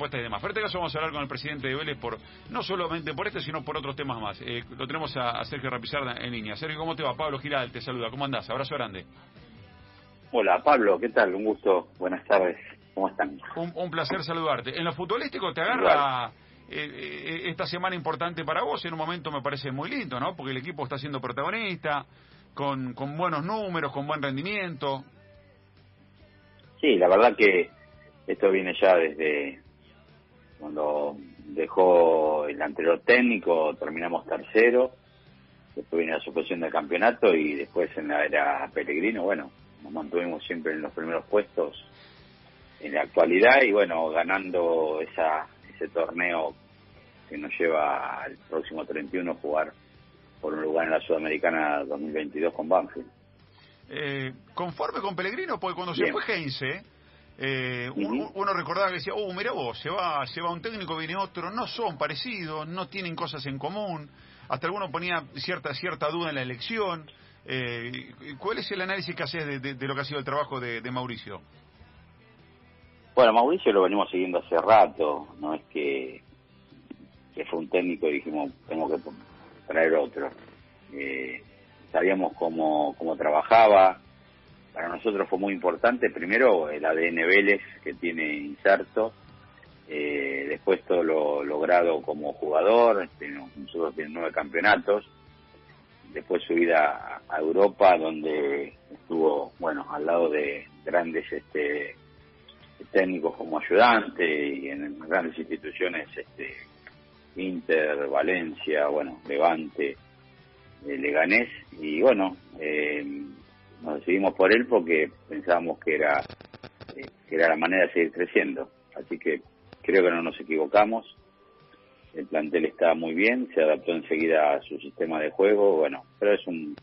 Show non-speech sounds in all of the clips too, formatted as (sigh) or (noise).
y demás. Este caso vamos a hablar con el presidente de Vélez por no solamente por este, sino por otros temas más. Eh, lo tenemos a, a Sergio Rapizarda en línea. Sergio, ¿cómo te va? Pablo Giral te saluda. ¿Cómo andás? Abrazo grande. Hola, Pablo, ¿qué tal? Un gusto. Buenas tardes. ¿Cómo están? Un, un placer saludarte. En lo futbolístico te agarra eh, eh, esta semana importante para vos, en un momento me parece muy lindo, ¿no? Porque el equipo está siendo protagonista, con, con buenos números, con buen rendimiento. Sí, la verdad que esto viene ya desde cuando dejó el anterior técnico, terminamos tercero, después viene la suspensión del campeonato y después en la era Pellegrino, bueno, nos mantuvimos siempre en los primeros puestos en la actualidad y bueno, ganando esa, ese torneo que nos lleva al próximo 31 a jugar por un lugar en la Sudamericana 2022 con Banfield. Eh, conforme con Pellegrino, porque cuando se fue Heinze, eh, uno, recordaba que decía, oh, mira vos, se va, se va un técnico, viene otro, no son parecidos, no tienen cosas en común, hasta alguno ponía cierta, cierta duda en la elección. Eh, ¿Cuál es el análisis que haces de, lo que ha sido el trabajo de, Mauricio? Bueno, Mauricio lo venimos siguiendo hace rato, no es que, que fue un técnico y dijimos, tengo que traer otro. Eh, sabíamos cómo, cómo trabajaba, para nosotros fue muy importante, primero el ADN Vélez que tiene inserto, eh, después todo lo logrado como jugador, este, nosotros tenemos nueve campeonatos, después su vida a Europa donde estuvo, bueno, al lado de grandes este, técnicos como ayudante y en grandes instituciones, este, Inter, Valencia, bueno, Levante, eh, Leganés, y bueno, eh, nos decidimos por él porque pensábamos que era, eh, que era la manera de seguir creciendo. Así que creo que no nos equivocamos. El plantel está muy bien, se adaptó enseguida a su sistema de juego, bueno, pero es un,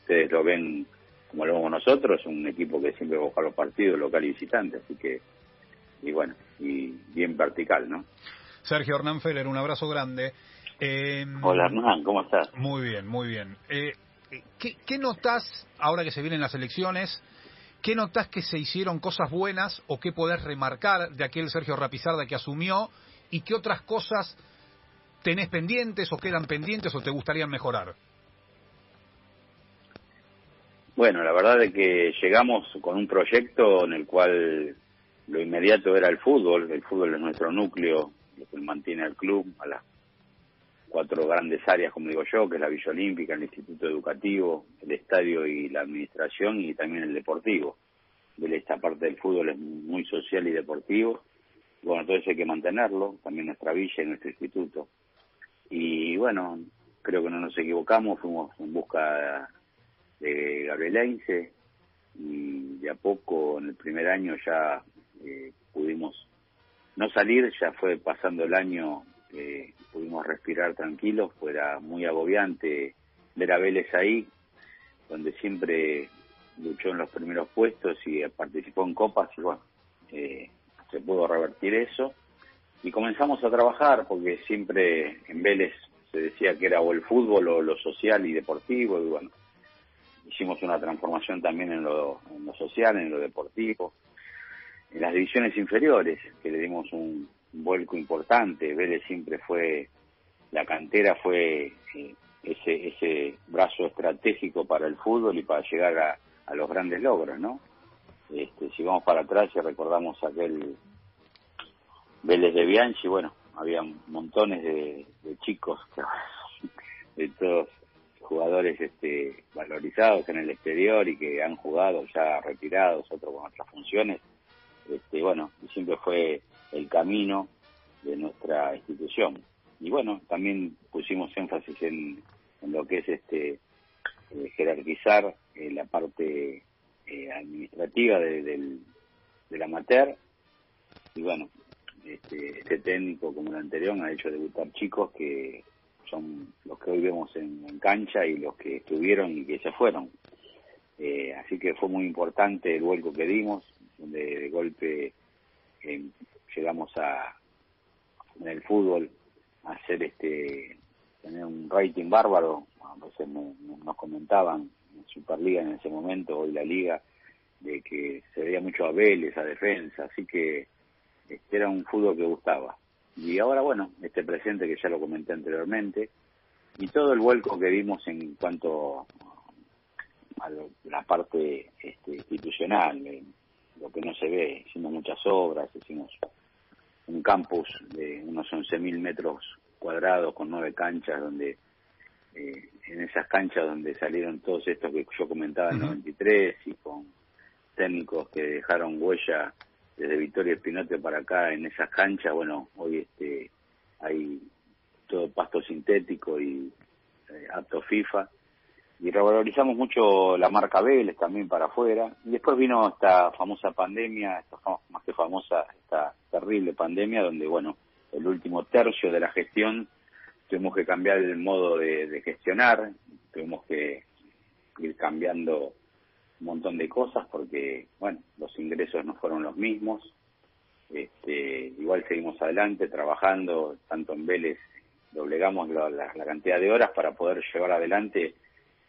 ustedes lo ven como lo vemos nosotros, es un equipo que siempre busca los partidos, local y visitante, así que, y bueno, y bien vertical, ¿no? Sergio Hernán Feller, un abrazo grande. Eh, Hola Hernán, ¿cómo estás? Muy bien, muy bien. Eh, ¿qué, ¿qué notas ahora que se vienen las elecciones? ¿Qué notas que se hicieron cosas buenas o qué podés remarcar de aquel Sergio Rapizarda que asumió y qué otras cosas tenés pendientes o quedan pendientes o te gustaría mejorar? Bueno, la verdad es que llegamos con un proyecto en el cual lo inmediato era el fútbol, el fútbol es nuestro núcleo, lo que mantiene al club, a las cuatro grandes áreas, como digo yo, que es la Villa Olímpica, el Instituto Educativo, el Estadio y la Administración y también el Deportivo. De esta parte del fútbol es muy social y deportivo. Bueno, entonces hay que mantenerlo, también nuestra villa y nuestro instituto. Y bueno, creo que no nos equivocamos, fuimos en busca de Gabriel y de a poco en el primer año ya eh, pudimos no salir, ya fue pasando el año eh, pudimos respirar tranquilos, fuera muy agobiante ver a Vélez ahí, donde siempre luchó en los primeros puestos y participó en copas y bueno, eh, se pudo revertir eso. Y comenzamos a trabajar porque siempre en Vélez se decía que era o el fútbol o lo social y deportivo y bueno, hicimos una transformación también en lo, en lo social, en lo deportivo, en las divisiones inferiores, que le dimos un, vuelco importante. Vélez siempre fue, la cantera fue ese, ese brazo estratégico para el fútbol y para llegar a, a los grandes logros, ¿no? Este, si vamos para atrás y recordamos aquel Vélez de Bianchi, bueno, había montones de, chicos, (laughs) de todos jugadores este, valorizados en el exterior y que han jugado ya retirados, otros con otras funciones. Este, bueno, siempre fue el camino de nuestra institución. Y bueno, también pusimos énfasis en, lo que es este eh, jerarquizar eh, la parte eh, administrativa de, del, del amateur. Y bueno, este, este técnico como el anterior ha hecho debutar chicos que son los que hoy vemos en, cancha y los que estuvieron y que se fueron. así que fue muy importante el vuelco que dimos, donde de golpe llegamos a en el fútbol hacer este tener un rating bárbaro a veces nos comentaban en Superliga en ese momento hoy la liga de que se veía mucho a Vélez a defensa así que este, era un fútbol que gustaba. Y ahora, bueno, este presente que ya lo comenté anteriormente, y todo el vuelco que vimos en cuanto a la parte este, institucional, lo que no se ve, hicimos muchas obras, hicimos un campus de unos 11.000 metros cuadrados con nueve canchas donde eh, en esas canchas donde salieron todos estos que yo comentaba en 93 y con técnicos que dejaron huella desde Victoria Espinote para acá en esas canchas, bueno, hoy este hay todo pasto sintético y eh, apto FIFA y revalorizamos mucho la marca Vélez también para afuera y después vino esta famosa pandemia, esta más que famosa, esta terrible pandemia donde bueno, el último tercio de la gestión tuvimos que cambiar el modo de, gestionar, tuvimos que ir cambiando un montón de cosas porque, bueno, los ingresos no fueron los mismos. Este, igual seguimos adelante trabajando, tanto en Vélez, doblegamos la, la, cantidad de horas para poder llevar adelante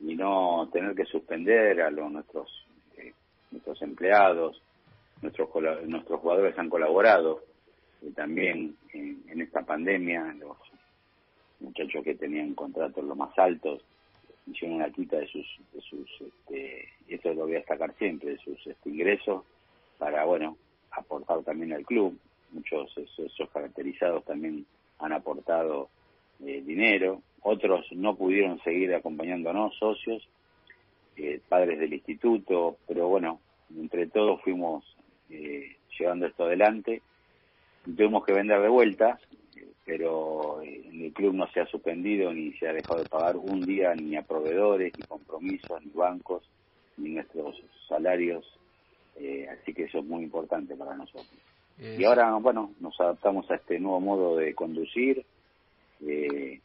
y no tener que suspender a los, nuestros, eh, nuestros empleados, nuestros, nuestros jugadores han colaborado eh, también en, esta pandemia, los muchachos que tenían contratos los más altos hicieron una quita de sus, de sus este, y esto lo voy a destacar siempre, de sus este, ingresos para, bueno, aportar también al club. Muchos esos, caracterizados también han aportado eh, dinero, otros no pudieron seguir acompañándonos, socios, eh, padres del instituto, pero bueno, entre todos fuimos eh, llevando esto adelante. Tuvimos que vender de vuelta, pero en el club no se ha suspendido ni se ha dejado de pagar un día ni a proveedores, ni compromisos, ni bancos, ni nuestros salarios, eh, así que eso es muy importante para nosotros. Eh, y ahora, bueno, nos adaptamos a este nuevo modo de conducir, eh,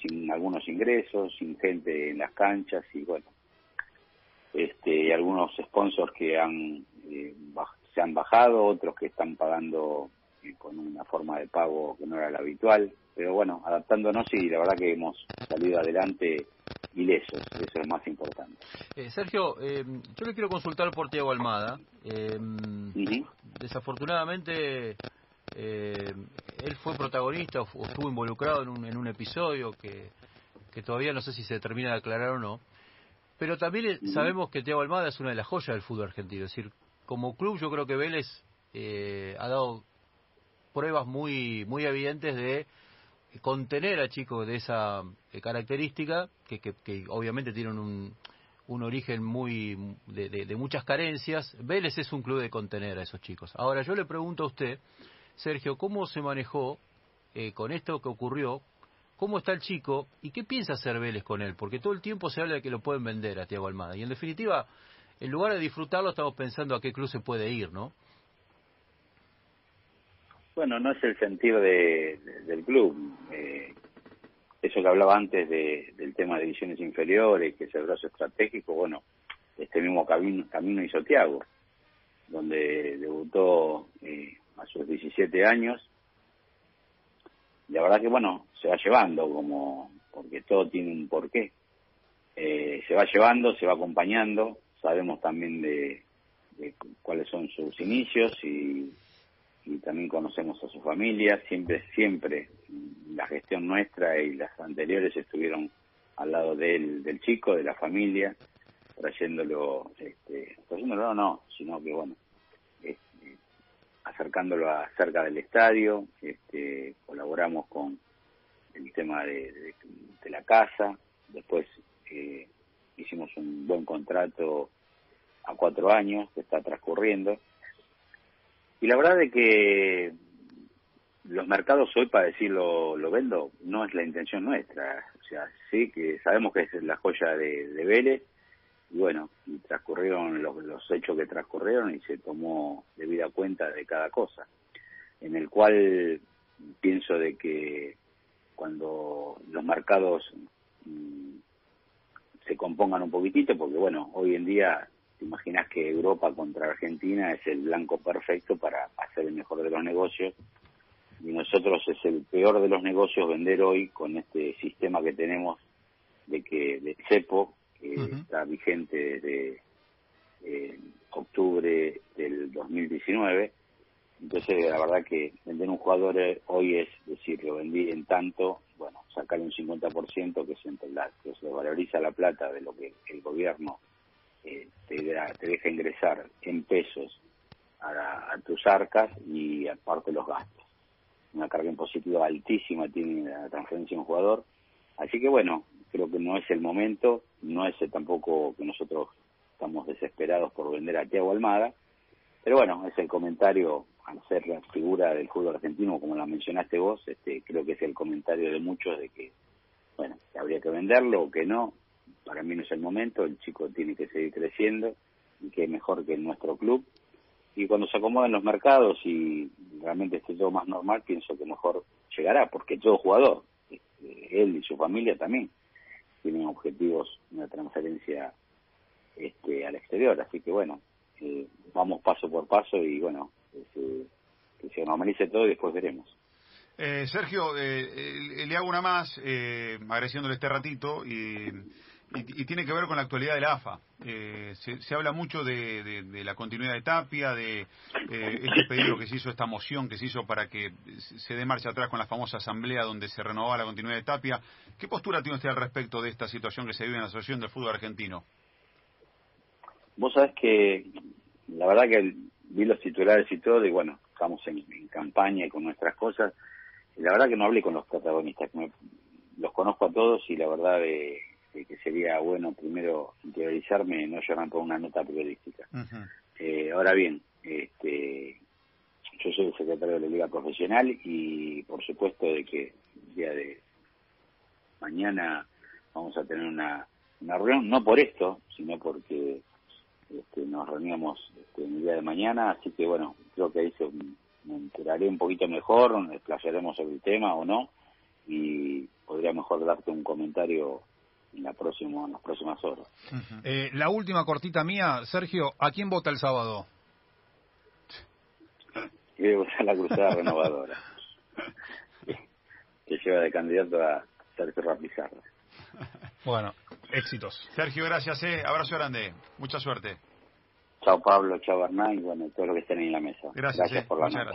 sin algunos ingresos, sin gente en las canchas y bueno, este, algunos sponsors que han se han bajado, otros que están pagando con una forma de pago que no era la habitual, pero bueno, adaptándonos y la verdad que hemos salido adelante ilesos, eso es más importante. Eh, Sergio, eh, yo le quiero consultar por Tiago Almada. Eh, desafortunadamente, él fue protagonista o, estuvo involucrado en un, en un episodio que, que todavía no sé si se termina de aclarar o no. Pero también sabemos que Tiago Almada es una de las joyas del fútbol argentino. Es decir, como club yo creo que Vélez ha dado pruebas muy, muy evidentes de contener a chicos de esa eh, característica, que, que, obviamente tienen un, un origen muy de, muchas carencias. Vélez es un club de contener a esos chicos. Ahora yo le pregunto a usted, Sergio, ¿cómo se manejó eh, con esto que ocurrió? ¿Cómo está el chico y qué piensa hacer Vélez con él? Porque todo el tiempo se habla de que lo pueden vender a Tiago Almada. Y en definitiva, en lugar de disfrutarlo, estamos pensando a qué club se puede ir, ¿no? Bueno, no es el sentido de, del club. Eh, eso que hablaba antes de, del tema de divisiones inferiores, que es el brazo estratégico, bueno, este mismo camino, camino hizo Tiago, donde debutó eh, a sus 17 años. La verdad que, bueno, se va llevando, como porque todo tiene un porqué. Eh, se va llevando, se va acompañando, sabemos también de cuáles son sus inicios y y también conocemos a su familia, siempre, siempre la gestión nuestra y las anteriores estuvieron al lado del, del chico, de la familia, trayéndolo, este, trayéndolo no, sino que bueno, acercándolo a cerca del estadio, este, colaboramos con el tema de, de, la casa, después eh, hicimos un buen contrato a cuatro años que está transcurriendo y la verdad es que los mercados hoy, para decirlo, lo vendo, no es la intención nuestra. O sea, sí que sabemos que es la joya de, de Vélez, y bueno, y transcurrieron los, los, hechos que transcurrieron y se tomó debida cuenta de cada cosa, en el cual pienso de que cuando los mercados mm, se compongan un poquitito, porque bueno, hoy en día imaginas que Europa contra Argentina es el blanco perfecto para hacer el mejor de los negocios y nosotros es el peor de los negocios vender hoy con este sistema que tenemos de que de CEPO que está vigente desde eh, octubre del 2019 Entonces, la verdad que vender un jugador eh, hoy es decir, lo vendí en tanto, bueno, sacarle un 50% que se, que se valoriza la plata de lo que el gobierno eh, te, te, deja ingresar en pesos a, a, tus arcas y aparte los gastos. Una carga impositiva altísima tiene la transferencia de un jugador. Así que bueno, creo que no es el momento, no es tampoco que nosotros estamos desesperados por vender a Thiago Almada, pero bueno, es el comentario, al ser la figura del fútbol argentino, como la mencionaste vos, este, creo que es el comentario de muchos de que, bueno, que habría que venderlo o que no. Para mí no es el momento, el chico tiene que seguir creciendo y que mejor que en nuestro club. Y cuando se acomoden los mercados y realmente esté todo más normal, pienso que mejor llegará, porque todo jugador, este, él y su familia también, tienen objetivos, una transferencia este, al exterior. Así que bueno, eh, vamos paso por paso y bueno, que se normalice todo y después veremos. Eh, Sergio, eh, le hago una más, eh, agradeciéndole este ratito, y, y, tiene que ver con la actualidad de la AFA. Se, habla mucho de, la continuidad de Tapia, de este pedido que se hizo, esta moción que se hizo para que se dé marcha atrás con la famosa asamblea donde se renovaba la continuidad de Tapia. ¿Qué postura tiene usted al respecto de esta situación que se vive en la Asociación del Fútbol Argentino? Vos sabés que la verdad que vi los titulares y todo, y bueno, estamos en, campaña y con nuestras cosas. Y la verdad que no hablé con los protagonistas, los conozco a todos y la verdad de, que sería bueno primero interiorizarme, no llorar por una nota periodística. eh, ahora bien, este, yo soy el secretario de la Liga Profesional y por supuesto de que el día de mañana vamos a tener una, una reunión, no por esto, sino porque este, nos reuníamos este, en el día de mañana, así que bueno, creo que ahí se, me enteraré un poquito mejor, nos desplayaremos sobre el tema o no, y podría mejor darte un comentario en, las próximas horas. eh, la última cortita mía, Sergio, ¿a quién vota el sábado? Quiero votar la Cruzada (laughs) Renovadora, que lleva de candidato a Sergio Rapizarra. Bueno, éxitos. Sergio, gracias, eh. abrazo grande, mucha suerte. Chao Pablo, chao Bernay, y bueno, todo lo que estén ahí en la mesa. Gracias, gracias eh. por la Muchas nota. gracias.